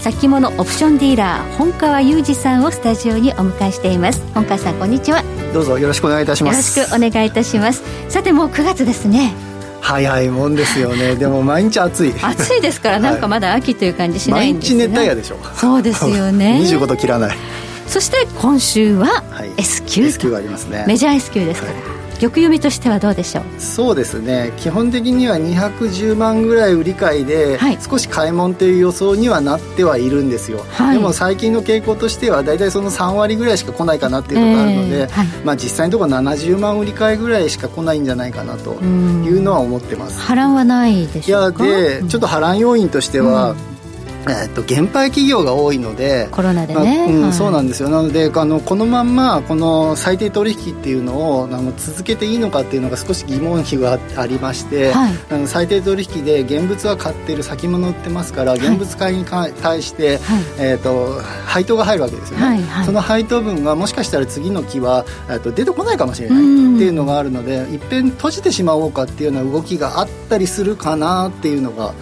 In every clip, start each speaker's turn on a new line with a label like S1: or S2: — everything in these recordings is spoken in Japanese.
S1: 先物オプションディーラー本川裕二さんをスタジオにお迎えしています。本川さんこんにちは。
S2: どうぞよろしくお願いいたします。
S1: よろしくお願いいたします。さてもう9月ですね。
S2: 早いもんですよね。でも毎日暑い。
S1: 暑いですからなんかまだ秋という感じしないんですが、
S2: 毎日熱帯夜でしょ
S1: そうですよね。
S2: 25度切らない。
S1: そして今週は S q、はい、
S2: S q がありますね。
S1: メジャー S q ですから、はい玉読みとしてはどうでしょう？
S2: そうですね。基本的には210万ぐらい売り買いで、はい、少し買い物という予想にはなってはいるんですよ、はい、でも最近の傾向としては大体その3割ぐらいしか来ないかなっていうところがあるので、えーはい、まあ、実際のところ70万売り買いぐらいしか来ないんじゃないかなというのは思ってます。
S1: 波乱はないでしょう
S2: か？いやでちょっと波乱要因としては、うんえー、と減配企業が多いので
S1: コロナでね、
S2: まあうんはい、そうなんですよ。なのであのこのまんまこの最低取引っていうのをあの続けていいのかっていうのが少し疑問符がありまして、はい、あの最低取引で現物は買ってる先物売ってますから現物買いにか、対して、はい、えーと、配当が入るわけですよね、はいはい、その配当分がもしかしたら次の期はと出てこないかもしれないっていうのがあるのでいっぺん閉じてしまおうかっていうような動きがあったりするかなっていうのが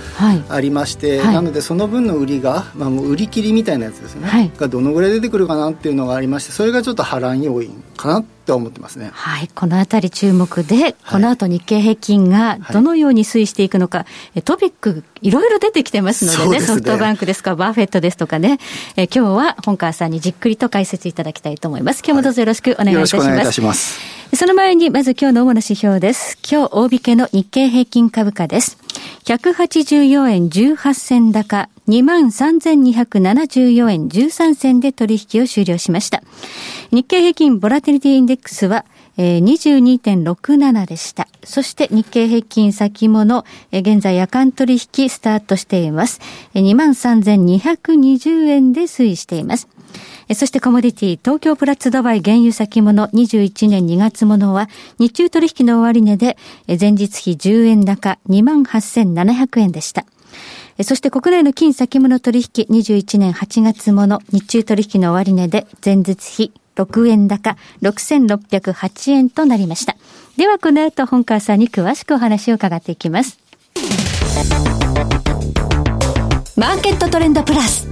S2: ありまして、なのでその分の売りが、まあ、もう売り切りみたいなやつですね、はい、がどのぐらい出てくるかなっていうのがありましてそれがちょっと波乱要因かなって思ってますね。
S1: はい、このあたり注目で、この後日経平均がどのように推移していくのか、はい、トピックいろいろ出てきてますのでね、でねソフトバンクですか、バーフェットですとかね、え今日は本川さんにじっくりと解説いただきたいと思います。今日もどうぞよろしくお願いいたします。はい、よろしくお願いいたします。その前に、まず今日の主な指標です。今日大引けの日経平均株価です。184円18銭高、23,274円13銭で取引を終了しました。日経平均ボラティリティインデックスは、えー、22.67でした。そして日経平均先物、えー、現在夜間取引スタートしています。えー、23,220円で推移しています。そしてコモディティ、東京プラッツドバイ原油先物21年2月ものは、日中取引の終値で、前日比10円高28,700円でした。そして国内の金先物取引21年8月もの日中取引の終値で前日比6円高6608円となりました。ではこの後本川さんに詳しくお話を伺っていきます。マーケットトレンドプラス。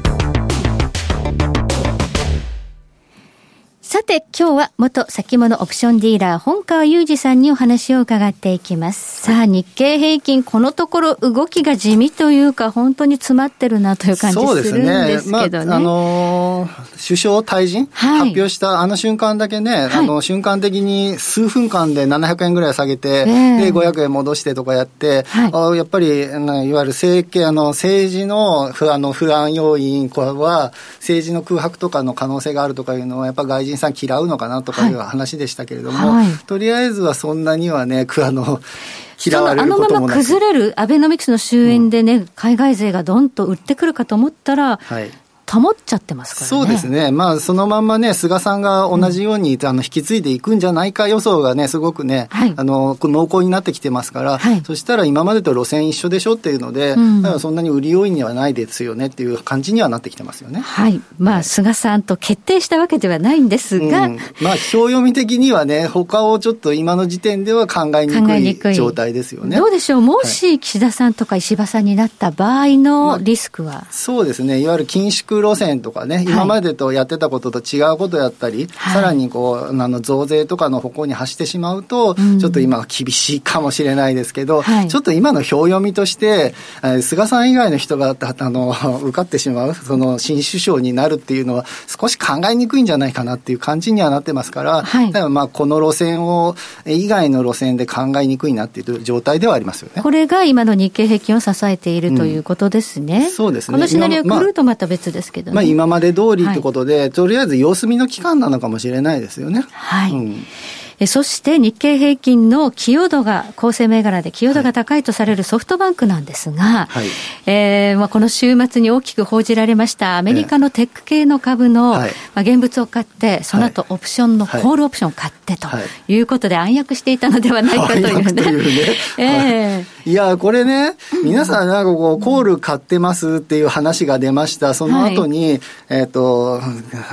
S1: さて、今日は元先物オプションディーラー、本川裕二さんにお話を伺っていきます。さあ、日経平均、このところ動きが地味というか、本当に詰まってるなという感じするんですけどね。そうですね。まあ、あの
S2: ー、首相退陣、はい、発表したあの瞬間だけね、はい、あの、瞬間的に数分間で700円ぐらい下げて、えー、で、500円戻してとかやって、はい、あやっぱり、いわゆる政権、あの、政治の不あの不安要因は、政治の空白とかの可能性があるとかいうのは、やっぱ外人さん嫌うのかなとかいう話でしたけれども、はい、とりあえずはそんなにはね、あの、嫌われることもなく。あのまま
S1: 崩れるアベノミクスの終焉でね、うん、海外勢がどんと売ってくるかと思ったら、はい、保っちゃってますからね。
S2: そうですね。まあ、そのまんまね、菅さんが同じように、うん、あの、引き継いでいくんじゃないか予想がね、すごくね、はい、あの、濃厚になってきてますから、はい、そしたら今までと路線一緒でしょっていうので、うん、だからそんなに売り要因にはないですよねっていう感じにはなってきてますよね。
S1: はい。まあ、菅さんと決定したわけではないんですが、うん、
S2: まあ、表読み的にはね、他をちょっと今の時点では考えにくい状態ですよね。
S1: どうでしょう？もし岸田さんとか石破さんになった場合のリスクは、まあ、
S2: そうですね。いわゆる緊縮路線とかね、今までとやってたことと違うことやったり、はい、さらにこうあの増税とかの方向に走ってしまうと、うん、ちょっと今は厳しいかもしれないですけど、はい、ちょっと今の表読みとして、えー、菅さん以外の人があの 受かってしまう、その新首相になるっていうのは、少し考えにくいんじゃないかなっていう感じにはなってますから、はい、まあこの路線を、以外の路線で考えにくいなっていう状態ではありますよね。
S1: これが今の日経平均を支えているということですね。
S2: うん、そうですね。
S1: このシナリオとまた別ですけど、ね、
S2: まあ今まで通りってことで、はい、とりあえず様子見の期間なのかもしれないですよね。
S1: はい。うん。そして日経平均の寄与度が、構成銘柄で寄与度が高いとされるソフトバンクなんですが、はい、えー、まあ、この週末に大きく報じられましたアメリカのテック系の株の、まあ、現物を買って、その後オプションのコールオプションを買ってとい。うことで暗躍していたのではないかというね。い。うね。
S2: えー、いや、これね、皆さんなんかこう、コール買ってますっていう話が出ました。その後に、はい、えっ、と、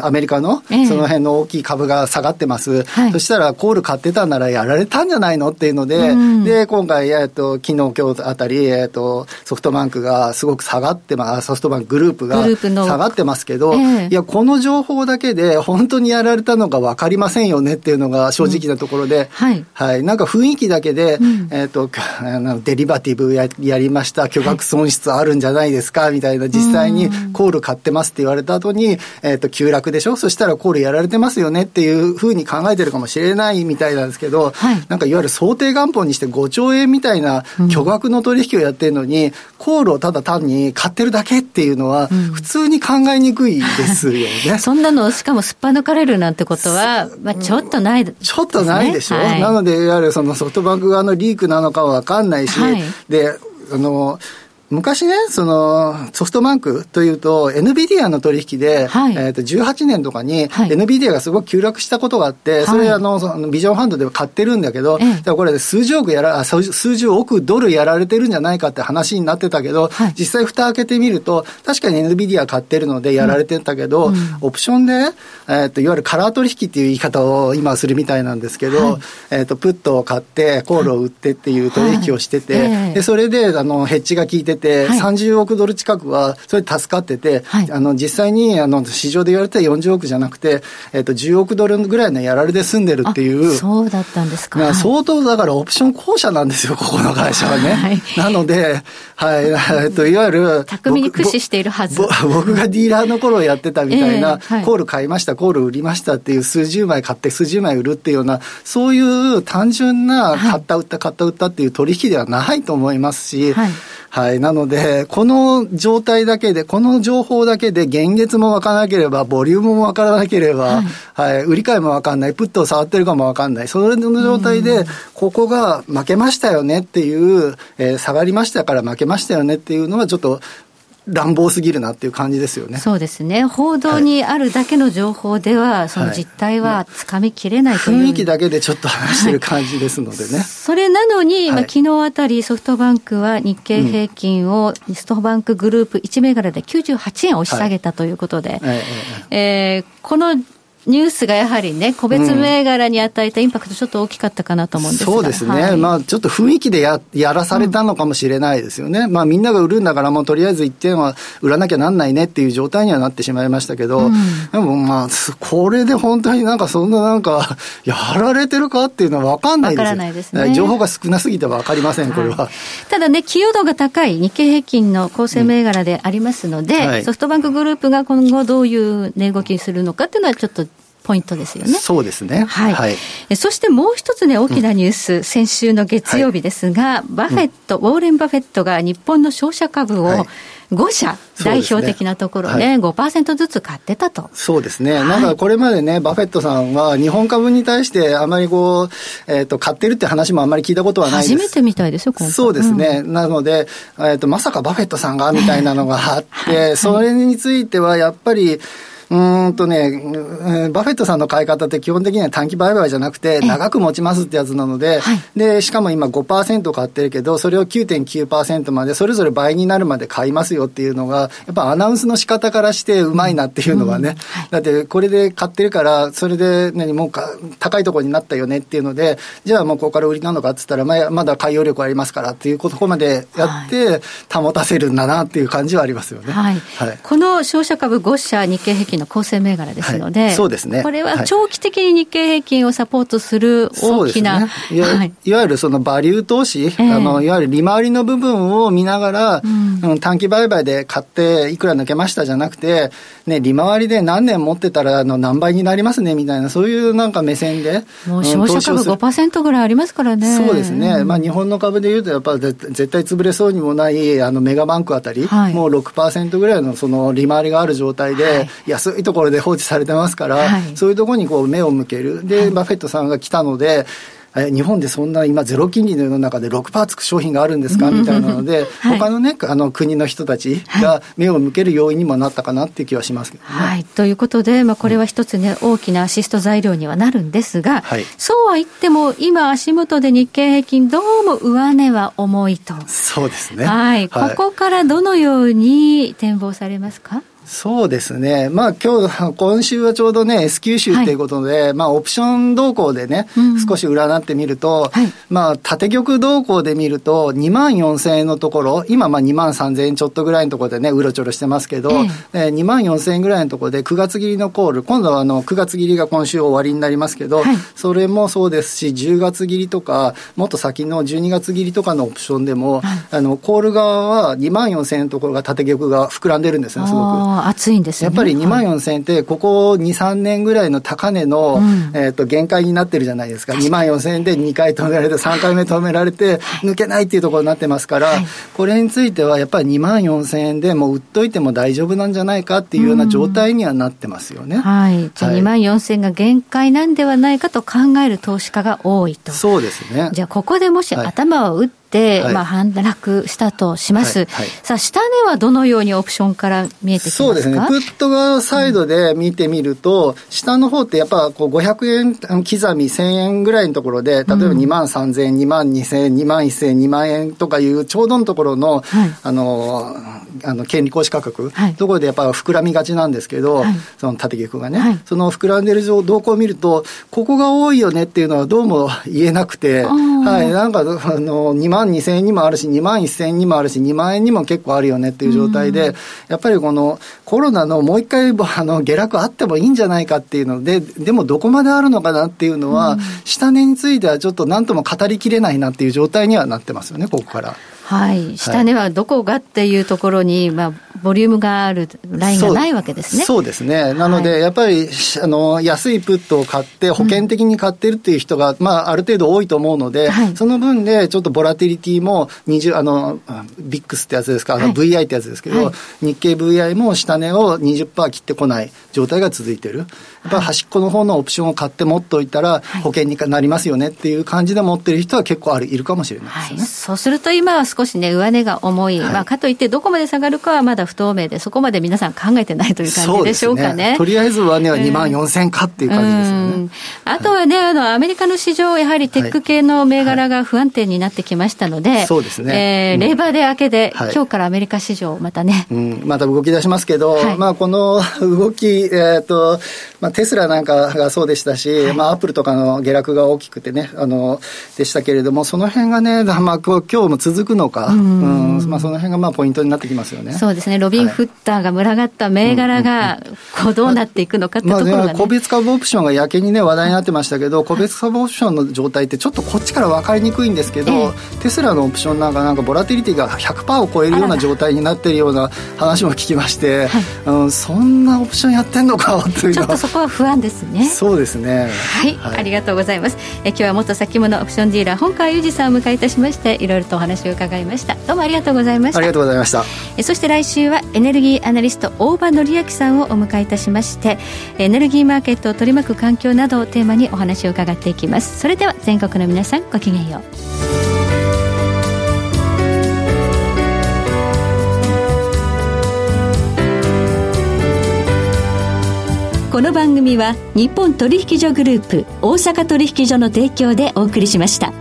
S2: アメリカの、その辺の大きい株が下がってます。そしたら、コール買ってたならやられたんじゃないのっていうので、うん、で、今回、えっ、と、昨日、今日あたり、えっ、と、ソフトバンクがすごく下がってます、ソフトバンクグループが下がってますけど、えー、いや、この情報だけで本当にやられたのか分かりませんよねっていうのが正直なところで、うん、はい。はい。なんか雰囲気だけで、うん、えっ、と、デリバティブややりました、巨額損失あるんじゃないですか、みたいな、実際にコール買ってますって言われた後に、えっ、と、急落でしょ？そしたらコールやられてますよね？っていうふうに考えてるかもしれないみたいなんですけど、はい、なんかいわゆる想定元本にして5兆円みたいな巨額の取引をやってるのに、うん、コールをただ単に買ってるだけっていうのは、普通に考えにくいですよね。
S1: そんなの、しかもすっぱ抜かれるなんてことは、まあ、ちょっとない、ね、
S2: ちょっとないでしょ、はい、なので、いわゆるそのソフトバンク側のリークなのかは分かんないし、はい、で、あの、昔ね、そのソフトバンクというと、NVIDIA の取引で、はい、えー、と18年とかに、はい、NVIDIA がすごく急落したことがあって、それ、あの、そのビジョンファンドでは買ってるんだけど、えこれ、数十億やら、数十億ドルやられてるんじゃないかって話になってたけど、はい、実際、蓋開けてみると、確かに NVIDIA 買ってるのでやられてたけど、うん、オプションで、えー、といわゆるカラー取引っていう言い方を今するみたいなんですけど、えー、とプットを買って、コールを売ってっていう取引をしてて、でそれであのヘッジが効いてて、30億ドル近くは、それ助かってて、はい、あの実際にあの市場で言われた40億じゃなくて、えっと、10億ドルぐらいのやられで済んでるっていう、
S1: そうだったんですか。
S2: 相当だからオプション公社なんですよ、ここの会社はね。はい、なので、はい、えっと、いわゆる、
S1: 巧みに駆使しているはず。
S2: 僕がディーラーの頃やってたみたいな、えーはい、コール買いました、コール売りましたっていう数十枚買って数十枚売るっていうような、そういう単純な買った売った買った売ったっていう取引ではないと思いますし、はいはい。なので、この状態だけで、この情報だけで、現月も分からなければ、ボリュームも分からなければ、はい、はい、売り買いも分かんない、プットを触ってるかも分かんない、それの状態で、ここが負けましたよねっていう、えー、下がりましたから負けましたよねっていうのは、ちょっと、乱暴すぎるなっていう感じですよね。
S1: そうですね。報道にあるだけの情報では、はい、その実態はつかみきれないという、
S2: 雰囲気だけでちょっと話してる感じですのでね。はい、
S1: それなのに、まあ、昨日あたりソフトバンクは日経平均を、ソフトバンクグループ1銘柄で98円押し下げたということで、ええー、このニュースがやはりね、個別銘柄に与えたインパクト、ちょっと大きかったかなと思うんです
S2: そうですね、はい、まあ、ちょっと雰囲気でややらされたのかもしれないですよね、うん、まあ、みんなが売るんだから、もうとりあえず1点は売らなきゃなんないねっていう状態にはなってしまいましたけど、うん、でもまあ、これで本当になんか、そんななんか、やられてるかっていうのは分かんないですよ。ないですね、情報が少なすぎて分かりません、これは。はい、
S1: ただね、寄与度が高い日経平均の構成銘柄でありますので、うんはい、ソフトバンクグループが今後、どういう値動きするのかっていうのは、ちょっとポイントですよね。
S2: そうですね。
S1: はい。はい、そしてもう一つね、大きなニュース、うん、先週の月曜日ですが、はい、バフェット、うん、ウォーレン・バフェットが日本の商社株を、5社、代表的なところで、ね、5%ずつ買ってたと。
S2: そうですね。なんかこれまでね、バフェットさんは日本株に対してあまりこう、えっ、ー、と、買ってるって話もあんまり聞いたことはないです。
S1: 初めてみたいですよ、
S2: そうですね。うん、なので、えっ、ー、と、まさかバフェットさんがみたいなのがあって、はい、それについてはやっぱり、うんとね、バフェットさんの買い方って基本的には短期売買じゃなくて、長く持ちますってやつなので、はい、で、しかも今5%買ってるけど、それを9.9%まで、それぞれ倍になるまで買いますよっていうのが、やっぱアナウンスの仕方からしてうまいなっていうのはね、うんはい、だってこれで買ってるから、それで何、もうか高いところになったよねっていうので、じゃあもうここから売りなのかって言ったら、ままだ買い容力ありますからっていうことまでやって、保たせるんだなっていう感じはありますよね。はい。
S1: この商社株5社日経平均の構成銘柄ですので、はい、
S2: そうですね。
S1: これは長期的に日経平均をサポートする大きな、ね、
S2: いわはい、いわゆるそのバリュー投資、えー、あのいわゆる利回りの部分を見ながら、うん、短期売買で買っていくら抜けましたじゃなくて、ね、利回りで何年持ってたらあの何倍になりますねみたいな、そういうなんか目線で。
S1: もう消費者株5%ぐらいありますからね。
S2: そうですね。まあ日本の株でいうと、やっぱり絶対潰れそうにもないあのメガバンクあたり、はい、もう6%ぐらいのその利回りがある状態で、安安いところで放置されてますから、はい、そういうところにこう目を向ける。で、はい、バフェットさんが来たので、え日本でそんな今ゼロ金利の世の中で6%つく商品があるんですか？みたいなので、はい、他のねあの国の人たちが目を向ける要因にもなったかなっていう気はしますけどね。
S1: はい、ということで、まあ、これは一つね、大きなアシスト材料にはなるんですが、はい、そうは言っても今足元で日経平均どうも上値は重いと。
S2: そうですね。
S1: はい。ここからどのように展望されますか？
S2: そうですね。まあ今日、今週はちょうどね、S q 週ということで、はい、まあオプション動向でね、うん、少し占ってみると、はい、まあ縦玉動向で見ると、2万4000円のところ、今まあ2万3000円ちょっとぐらいのところでね、うろちょろしてますけど、ええ。2万4000円ぐらいのところで9月切りのコール、今度はあの9月切りが今週終わりになりますけど、はい、それもそうですし、10月切りとか、もっと先の12月切りとかのオプションでも、あの、コール側は2万4000円のところが縦玉が膨らんでるんですね、すごく。
S1: 熱いんです
S2: よね。ぱり2万4000円って、ここ2、3年ぐらいの高値の、えっと限界になってるじゃないですか、2万4000円で2回止められて、3回目止められて、抜けないっていうところになってますから、これについてはやっぱり2万4000円でもう売っといても大丈夫なんじゃないかっていうような状態にはなってますよね。
S1: はい、じゃあ2万4000円が限界なんではないかと考える投資家が多いと。
S2: そうですね。
S1: じゃあここでもし頭を打って、はい、まあ、反落したとします、はいはい、さあ、下値はどのようにオプションから見えてきますか？
S2: そうですね、プット側サイドで見てみると、うん、下の方ってやっぱこう500円刻み1000円ぐらいのところで、例えば2万3000円、2万2000円、2万1000円、2万円とかいうちょうどのところの、あの、あの権利行使価格、はい、ところでやっぱ膨らみがちなんですけど、はい、その縦軸がね、はい、その膨らんでる動向を見ると、ここが多いよねっていうのはどうも言えなくて、はい、なんかあの2万2000円にもあるし、2万1000円にもあるし、2万円にも結構あるよねっていう状態で、やっぱりこのコロナのもう一回 あの下落あってもいいんじゃないかっていうので、でもどこまであるのかなっていうのは、下値についてはちょっと何とも語りきれないなっていう状態にはなってますよね、ここから。
S1: はい、下値はどこがっていうところに、まあ、ボリュームがあるラインがないわけですね。
S2: そうですね。なので、はい、やっぱり、あの、安いプットを買って、保険的に買ってるっていう人が、うん、まあ、ある程度多いと思うので、はい、その分で、ちょっとボラティリティも、20、あの、ビックスってやつですか、あの、VI ってやつですけど、日経 VI も下値を20%切ってこない状態が続いてる。やっぱり端っこの方のオプションを買って持っておいたら、保険になりますよねっていう感じで持ってる人は結構ある、いるかもしれないですね。
S1: そうすると今は少しね、上値が重い、はい、まあ、かといってどこまで下がるかはまだ不透明で、そこまで皆さん考えてないという感じでしょうかね。
S2: ね。とりあえずはね、2万4000かっていう感じですよね。
S1: あとはね、あの、アメリカの市場、やはりテック系の銘柄が不安定になってきましたので、
S2: そうですね。
S1: えー、レーバーで明けで、今日からアメリカ市場、またね。
S2: うん、また動き出しますけど、まあ、この動き、えっ、と、まあ、テスラなんかがそうでしたし、まあ、アップルとかの下落が大きくてね、あの、でしたけれども、その辺がね、まあ、今日も続くのか、うん、まあ、その辺がまあポイントになってきますよね。
S1: そうですね。ロビン・フッターが群がった銘柄が、こうどうなっていくのかってところが、ね、まあ、
S2: 個別株オプションがやけにね、話題になってましたけど、個別株オプションの状態ってちょっとこっちから分かりにくいんですけど、ええ、テスラのオプションなんかなんかボラティリティが100%を超えるような状態になっているような話も聞きまして、はい、うん、そんなオプションやってんのかという。
S1: ちょっとそこは不安ですね。
S2: そうですね。
S1: はい、はい、ありがとうございます。え今日は元先物オプションディーラー本川裕二さんを迎えいたしまして、いろいろとお話を伺いました。どうもありがとうございました。
S2: ありがとうございました。
S1: えそして来週はエネルギーアナリスト大場紀明さんをお迎えいたしましてエネルギーマーケットを取り巻く環境などをテーマにお話を伺っていきますそれでは全国の皆さんごきげんようこの番組は日本取引所グループ大阪取引所の提供でお送りしました。